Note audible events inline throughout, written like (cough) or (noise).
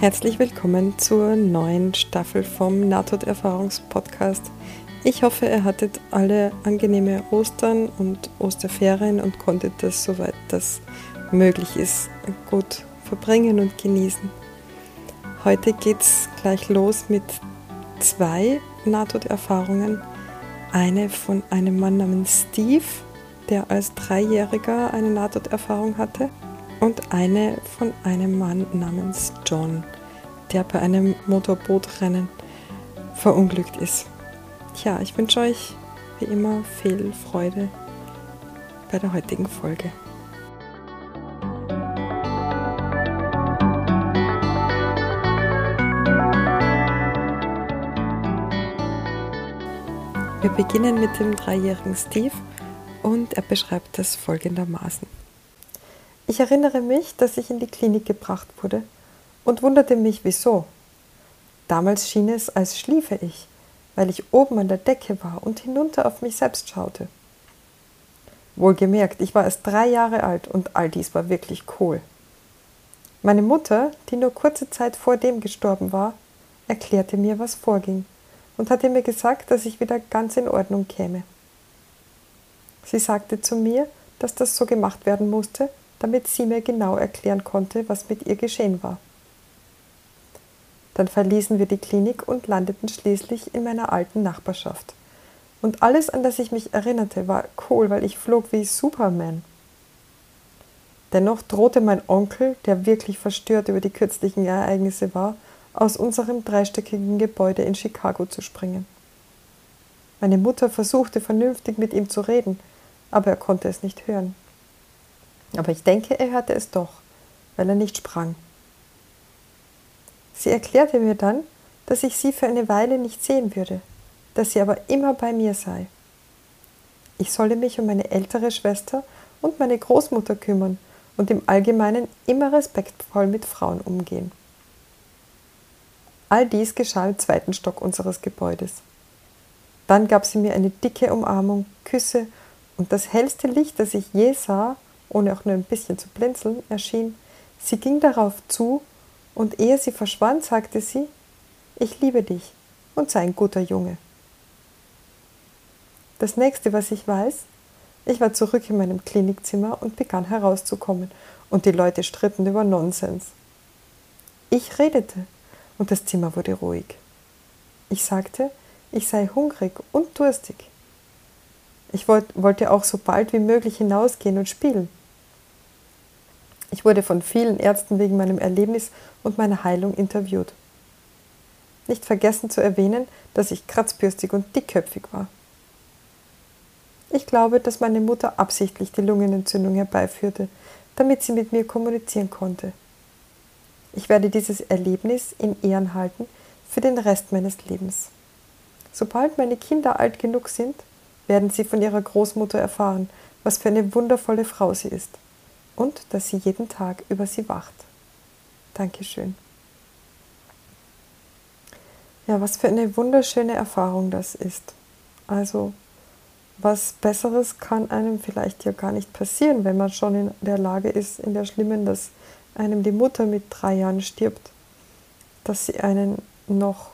Herzlich willkommen zur neuen Staffel vom Nahtoderfahrungspodcast. Ich hoffe, ihr hattet alle angenehme Ostern und Osterferien und konntet das, soweit das möglich ist, gut verbringen und genießen. Heute geht es gleich los mit zwei Nahtoderfahrungen. Eine von einem Mann namens Steve, der als Dreijähriger eine Nahtoderfahrung hatte und eine von einem Mann namens John, der bei einem Motorbootrennen verunglückt ist. Tja, ich wünsche euch wie immer viel Freude bei der heutigen Folge. Wir beginnen mit dem dreijährigen Steve und er beschreibt das folgendermaßen. Ich erinnere mich, dass ich in die Klinik gebracht wurde und wunderte mich, wieso. Damals schien es, als schliefe ich, weil ich oben an der Decke war und hinunter auf mich selbst schaute. Wohlgemerkt, ich war erst drei Jahre alt und all dies war wirklich cool. Meine Mutter, die nur kurze Zeit vor dem gestorben war, erklärte mir, was vorging und hatte mir gesagt, dass ich wieder ganz in Ordnung käme. Sie sagte zu mir, dass das so gemacht werden musste, damit sie mir genau erklären konnte, was mit ihr geschehen war. Dann verließen wir die Klinik und landeten schließlich in meiner alten Nachbarschaft. Und alles, an das ich mich erinnerte, war cool, weil ich flog wie Superman. Dennoch drohte mein Onkel, der wirklich verstört über die kürzlichen Ereignisse war, aus unserem dreistöckigen Gebäude in Chicago zu springen. Meine Mutter versuchte vernünftig mit ihm zu reden, aber er konnte es nicht hören. Aber ich denke, er hörte es doch, weil er nicht sprang. Sie erklärte mir dann, dass ich sie für eine Weile nicht sehen würde, dass sie aber immer bei mir sei. Ich solle mich um meine ältere Schwester und meine Großmutter kümmern und im Allgemeinen immer respektvoll mit Frauen umgehen. All dies geschah im zweiten Stock unseres Gebäudes. Dann gab sie mir eine dicke Umarmung, Küsse und das hellste Licht, das ich je sah, ohne auch nur ein bisschen zu blinzeln, erschien. Sie ging darauf zu, und ehe sie verschwand, sagte sie, ich liebe dich und sei ein guter Junge. Das nächste, was ich weiß, ich war zurück in meinem Klinikzimmer und begann herauszukommen, und die Leute stritten über Nonsens. Ich redete, und das Zimmer wurde ruhig. Ich sagte, ich sei hungrig und durstig. Ich wollte auch so bald wie möglich hinausgehen und spielen. Ich wurde von vielen Ärzten wegen meinem Erlebnis und meiner Heilung interviewt. Nicht vergessen zu erwähnen, dass ich kratzbürstig und dickköpfig war. Ich glaube, dass meine Mutter absichtlich die Lungenentzündung herbeiführte, damit sie mit mir kommunizieren konnte. Ich werde dieses Erlebnis in Ehren halten für den Rest meines Lebens. Sobald meine Kinder alt genug sind, werden sie von ihrer Großmutter erfahren, was für eine wundervolle Frau sie ist und dass sie jeden Tag über sie wacht. Dankeschön. Ja, was für eine wunderschöne Erfahrung das ist. Also, was Besseres kann einem vielleicht ja gar nicht passieren, wenn man schon in der Lage ist, in der schlimmen, dass einem die Mutter mit drei Jahren stirbt, dass sie einen noch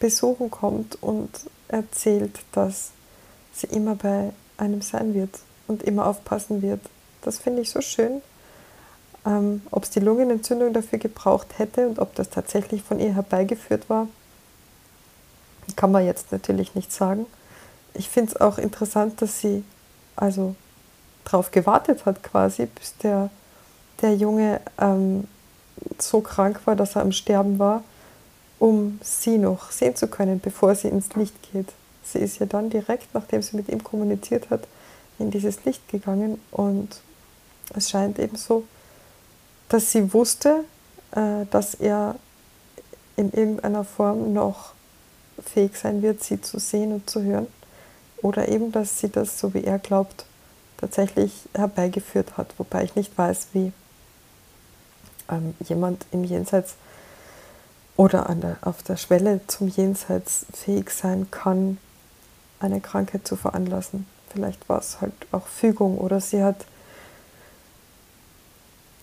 besuchen kommt und erzählt, dass sie immer bei einem sein wird und immer aufpassen wird das finde ich so schön. Ähm, ob es die Lungenentzündung dafür gebraucht hätte und ob das tatsächlich von ihr herbeigeführt war, kann man jetzt natürlich nicht sagen. Ich finde es auch interessant, dass sie also darauf gewartet hat, quasi, bis der, der Junge ähm, so krank war, dass er am Sterben war, um sie noch sehen zu können, bevor sie ins Licht geht. Sie ist ja dann direkt, nachdem sie mit ihm kommuniziert hat, in dieses Licht gegangen und es scheint eben so, dass sie wusste, äh, dass er in irgendeiner Form noch fähig sein wird, sie zu sehen und zu hören. Oder eben, dass sie das, so wie er glaubt, tatsächlich herbeigeführt hat. Wobei ich nicht weiß, wie ähm, jemand im Jenseits oder an der, auf der Schwelle zum Jenseits fähig sein kann, eine Krankheit zu veranlassen. Vielleicht war es halt auch Fügung oder sie hat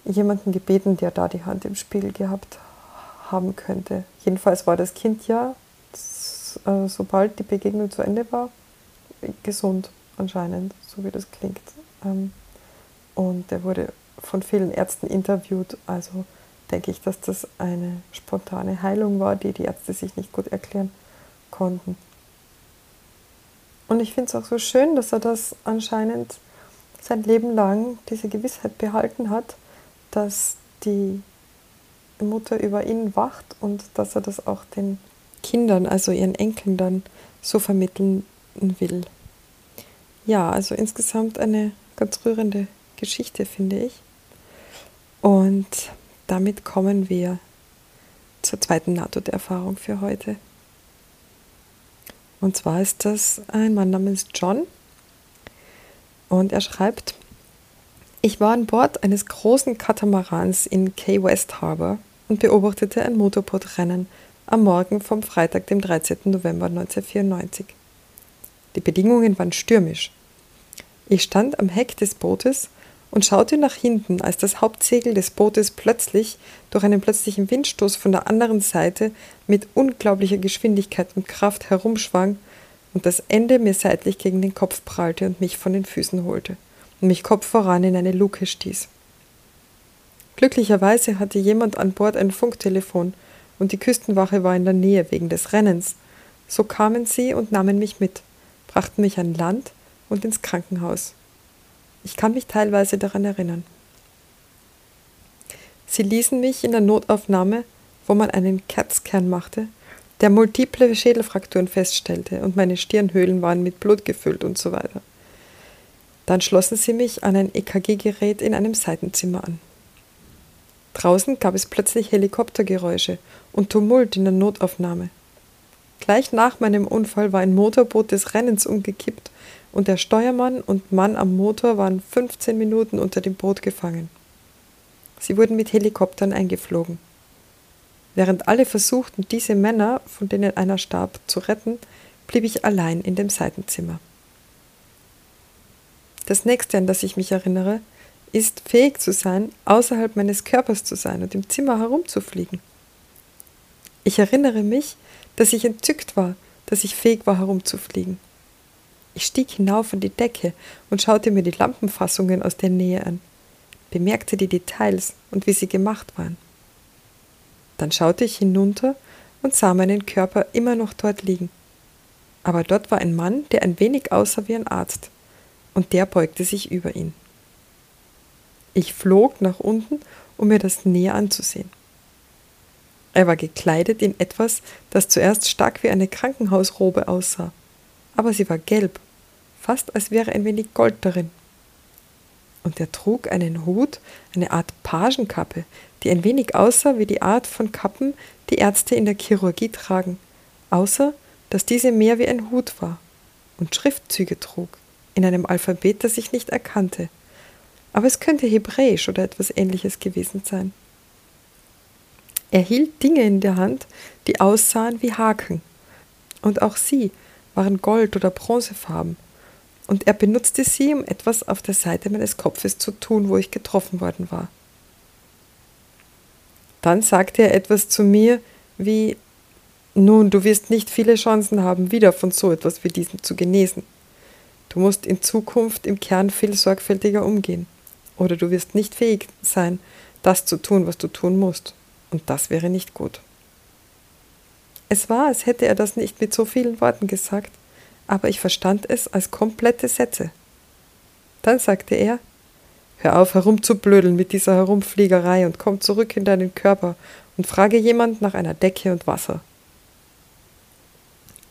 jemanden gebeten, der da die Hand im Spiegel gehabt haben könnte. Jedenfalls war das Kind ja, äh, sobald die Begegnung zu Ende war, gesund anscheinend, so wie das klingt. Ähm, und er wurde von vielen Ärzten interviewt, also denke ich, dass das eine spontane Heilung war, die die Ärzte sich nicht gut erklären konnten. Und ich finde es auch so schön, dass er das anscheinend sein Leben lang diese Gewissheit behalten hat, dass die Mutter über ihn wacht und dass er das auch den Kindern, also ihren Enkeln dann so vermitteln will. Ja, also insgesamt eine ganz rührende Geschichte, finde ich. Und damit kommen wir zur zweiten Nahtoderfahrung für heute. Und zwar ist das ein Mann namens John. Und er schreibt, ich war an Bord eines großen Katamarans in Key West Harbor und beobachtete ein Motorbootrennen am Morgen vom Freitag, dem 13. November 1994. Die Bedingungen waren stürmisch. Ich stand am Heck des Bootes und schaute nach hinten, als das Hauptsegel des Bootes plötzlich durch einen plötzlichen Windstoß von der anderen Seite mit unglaublicher Geschwindigkeit und Kraft herumschwang und das Ende mir seitlich gegen den Kopf prallte und mich von den Füßen holte und mich Kopf voran in eine Luke stieß. Glücklicherweise hatte jemand an Bord ein Funktelefon und die Küstenwache war in der Nähe wegen des Rennens. So kamen sie und nahmen mich mit, brachten mich an Land und ins Krankenhaus. Ich kann mich teilweise daran erinnern. Sie ließen mich in der Notaufnahme, wo man einen CAT-Scan machte, der multiple Schädelfrakturen feststellte und meine Stirnhöhlen waren mit Blut gefüllt und so weiter. Dann schlossen sie mich an ein EKG-Gerät in einem Seitenzimmer an. Draußen gab es plötzlich Helikoptergeräusche und Tumult in der Notaufnahme. Gleich nach meinem Unfall war ein Motorboot des Rennens umgekippt und der Steuermann und Mann am Motor waren 15 Minuten unter dem Boot gefangen. Sie wurden mit Helikoptern eingeflogen. Während alle versuchten, diese Männer, von denen einer starb, zu retten, blieb ich allein in dem Seitenzimmer. Das nächste, an das ich mich erinnere, ist fähig zu sein, außerhalb meines Körpers zu sein und im Zimmer herumzufliegen. Ich erinnere mich, dass ich entzückt war, dass ich fähig war, herumzufliegen. Ich stieg hinauf an die Decke und schaute mir die Lampenfassungen aus der Nähe an, bemerkte die Details und wie sie gemacht waren. Dann schaute ich hinunter und sah meinen Körper immer noch dort liegen. Aber dort war ein Mann, der ein wenig aussah wie ein Arzt, und der beugte sich über ihn. Ich flog nach unten, um mir das näher anzusehen. Er war gekleidet in etwas, das zuerst stark wie eine Krankenhausrobe aussah, aber sie war gelb fast als wäre ein wenig Gold darin. Und er trug einen Hut, eine Art Pagenkappe, die ein wenig aussah wie die Art von Kappen, die Ärzte in der Chirurgie tragen, außer dass diese mehr wie ein Hut war und Schriftzüge trug, in einem Alphabet, das ich nicht erkannte. Aber es könnte Hebräisch oder etwas ähnliches gewesen sein. Er hielt Dinge in der Hand, die aussahen wie Haken. Und auch sie waren gold- oder bronzefarben und er benutzte sie, um etwas auf der Seite meines Kopfes zu tun, wo ich getroffen worden war. Dann sagte er etwas zu mir wie Nun, du wirst nicht viele Chancen haben, wieder von so etwas wie diesem zu genesen. Du musst in Zukunft im Kern viel sorgfältiger umgehen. Oder du wirst nicht fähig sein, das zu tun, was du tun musst. Und das wäre nicht gut. Es war, als hätte er das nicht mit so vielen Worten gesagt, aber ich verstand es als komplette Sätze. Dann sagte er, Hör auf herumzublödeln mit dieser Herumfliegerei und komm zurück in deinen Körper und frage jemand nach einer Decke und Wasser.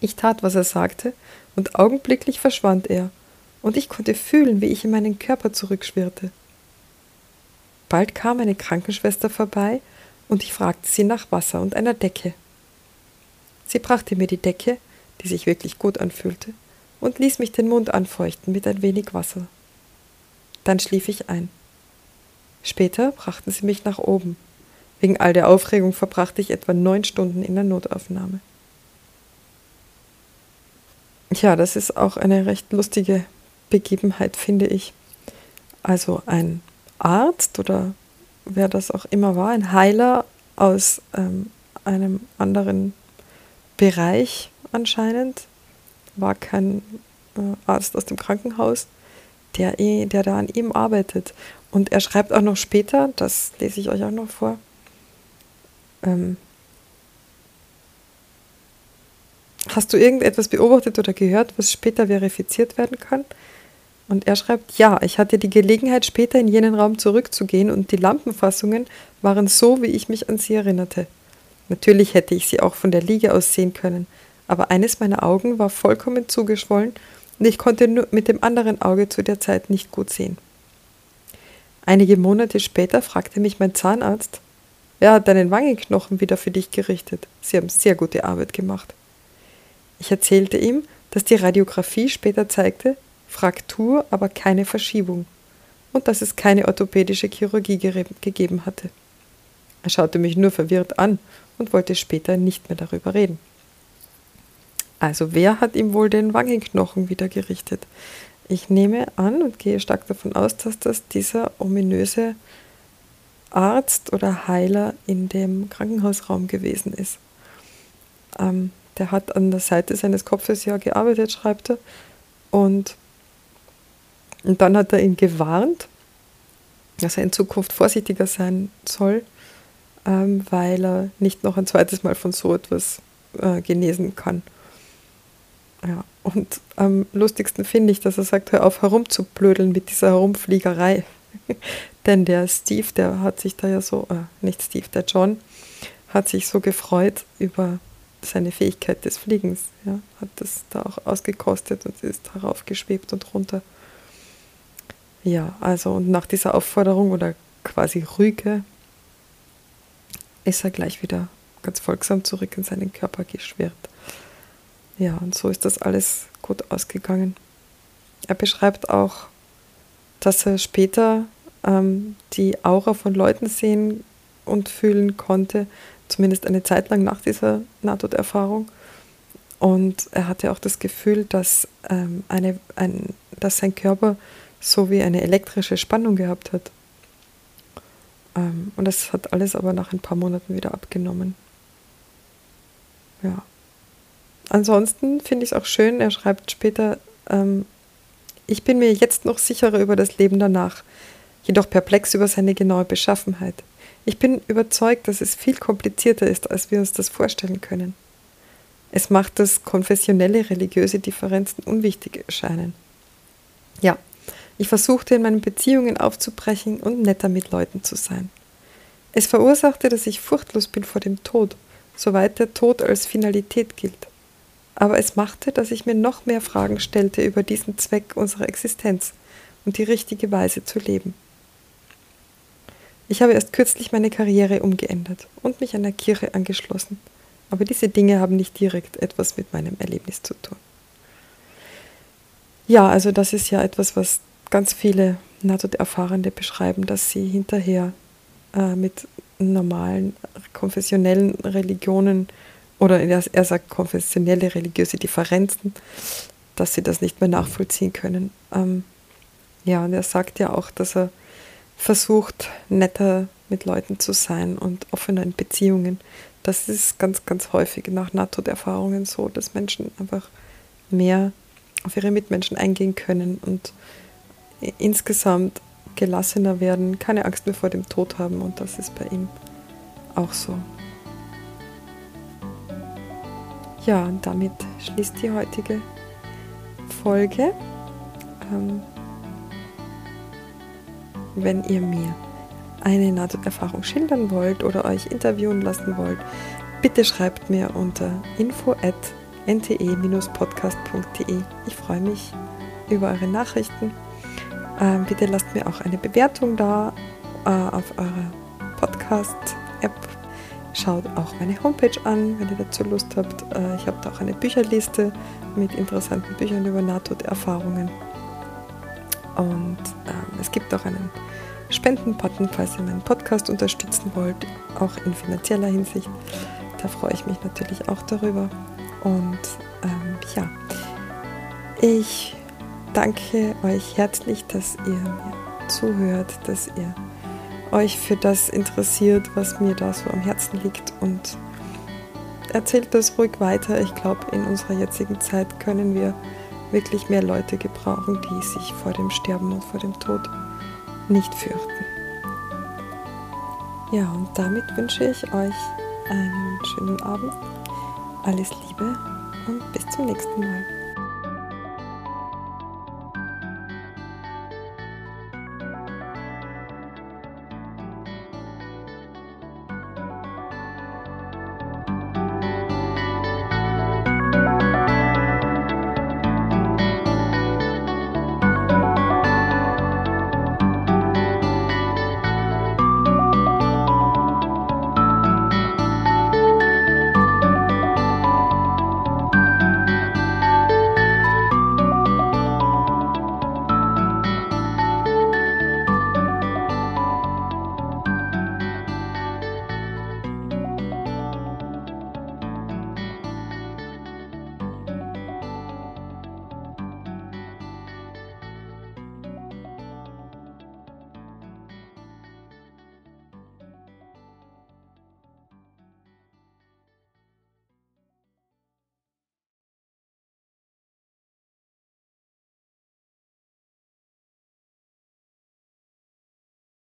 Ich tat, was er sagte, und augenblicklich verschwand er, und ich konnte fühlen, wie ich in meinen Körper zurückschwirrte. Bald kam eine Krankenschwester vorbei, und ich fragte sie nach Wasser und einer Decke. Sie brachte mir die Decke, die sich wirklich gut anfühlte, und ließ mich den Mund anfeuchten mit ein wenig Wasser. Dann schlief ich ein. Später brachten sie mich nach oben. Wegen all der Aufregung verbrachte ich etwa neun Stunden in der Notaufnahme. Ja, das ist auch eine recht lustige Begebenheit, finde ich. Also ein Arzt oder wer das auch immer war, ein Heiler aus ähm, einem anderen Bereich anscheinend, war kein äh, Arzt aus dem Krankenhaus, der, der da an ihm arbeitet. Und er schreibt auch noch später, das lese ich euch auch noch vor, ähm, Hast du irgendetwas beobachtet oder gehört, was später verifiziert werden kann? Und er schreibt, ja, ich hatte die Gelegenheit, später in jenen Raum zurückzugehen und die Lampenfassungen waren so, wie ich mich an sie erinnerte. Natürlich hätte ich sie auch von der Liege aus sehen können, aber eines meiner Augen war vollkommen zugeschwollen und ich konnte nur mit dem anderen Auge zu der Zeit nicht gut sehen. Einige Monate später fragte mich mein Zahnarzt, wer hat deinen Wangenknochen wieder für dich gerichtet? Sie haben sehr gute Arbeit gemacht. Ich erzählte ihm, dass die Radiographie später zeigte, Fraktur, aber keine Verschiebung und dass es keine orthopädische Chirurgie gegeben hatte. Er schaute mich nur verwirrt an und wollte später nicht mehr darüber reden. Also wer hat ihm wohl den Wangenknochen wieder gerichtet? Ich nehme an und gehe stark davon aus, dass das dieser ominöse Arzt oder Heiler in dem Krankenhausraum gewesen ist. Ähm, der hat an der Seite seines Kopfes ja gearbeitet, schreibt er. Und, und dann hat er ihn gewarnt, dass er in Zukunft vorsichtiger sein soll, ähm, weil er nicht noch ein zweites Mal von so etwas äh, genesen kann. Ja, und am lustigsten finde ich, dass er sagt, hör auf herumzublödeln mit dieser Herumfliegerei. (laughs) Denn der Steve, der hat sich da ja so, äh, nicht Steve, der John, hat sich so gefreut über seine Fähigkeit des Fliegens, ja, hat das da auch ausgekostet und ist darauf geschwebt und runter. Ja, also und nach dieser Aufforderung oder quasi Rüge ist er gleich wieder ganz folgsam zurück in seinen Körper geschwirrt. Ja, und so ist das alles gut ausgegangen. Er beschreibt auch, dass er später ähm, die Aura von Leuten sehen und fühlen konnte, zumindest eine Zeit lang nach dieser Nahtoderfahrung. Und er hatte auch das Gefühl, dass, ähm, eine, ein, dass sein Körper so wie eine elektrische Spannung gehabt hat. Ähm, und das hat alles aber nach ein paar Monaten wieder abgenommen. Ja. Ansonsten finde ich es auch schön, er schreibt später, ähm, ich bin mir jetzt noch sicherer über das Leben danach, jedoch perplex über seine genaue Beschaffenheit. Ich bin überzeugt, dass es viel komplizierter ist, als wir uns das vorstellen können. Es macht, dass konfessionelle religiöse Differenzen unwichtig erscheinen. Ja, ich versuchte in meinen Beziehungen aufzubrechen und netter mit Leuten zu sein. Es verursachte, dass ich furchtlos bin vor dem Tod, soweit der Tod als Finalität gilt. Aber es machte, dass ich mir noch mehr Fragen stellte über diesen Zweck unserer Existenz und die richtige Weise zu leben. Ich habe erst kürzlich meine Karriere umgeändert und mich einer Kirche angeschlossen, aber diese Dinge haben nicht direkt etwas mit meinem Erlebnis zu tun. Ja, also das ist ja etwas, was ganz viele Nahtoderfahrende beschreiben, dass sie hinterher äh, mit normalen konfessionellen Religionen oder er sagt konfessionelle religiöse Differenzen, dass sie das nicht mehr nachvollziehen können. Ähm, ja, und er sagt ja auch, dass er versucht, netter mit Leuten zu sein und offener in Beziehungen. Das ist ganz, ganz häufig nach Nahtoderfahrungen so, dass Menschen einfach mehr auf ihre Mitmenschen eingehen können und insgesamt gelassener werden, keine Angst mehr vor dem Tod haben und das ist bei ihm auch so. Ja, und damit schließt die heutige Folge. Ähm, wenn ihr mir eine Nahtoderfahrung schildern wollt oder euch interviewen lassen wollt, bitte schreibt mir unter info at nte-podcast.de. Ich freue mich über eure Nachrichten. Ähm, bitte lasst mir auch eine Bewertung da äh, auf eurer Podcast-App. Schaut auch meine Homepage an, wenn ihr dazu Lust habt. Äh, ich habe da auch eine Bücherliste mit interessanten Büchern über Nahtoderfahrungen. Und ähm, es gibt auch einen Spenden-Button, falls ihr meinen Podcast unterstützen wollt, auch in finanzieller Hinsicht. Da freue ich mich natürlich auch darüber. Und ähm, ja, ich danke euch herzlich, dass ihr mir zuhört, dass ihr euch für das interessiert, was mir da so am Herzen liegt und erzählt das ruhig weiter. Ich glaube, in unserer jetzigen Zeit können wir wirklich mehr Leute gebrauchen, die sich vor dem Sterben und vor dem Tod nicht fürchten. Ja, und damit wünsche ich euch einen schönen Abend. Alles Liebe und bis zum nächsten Mal.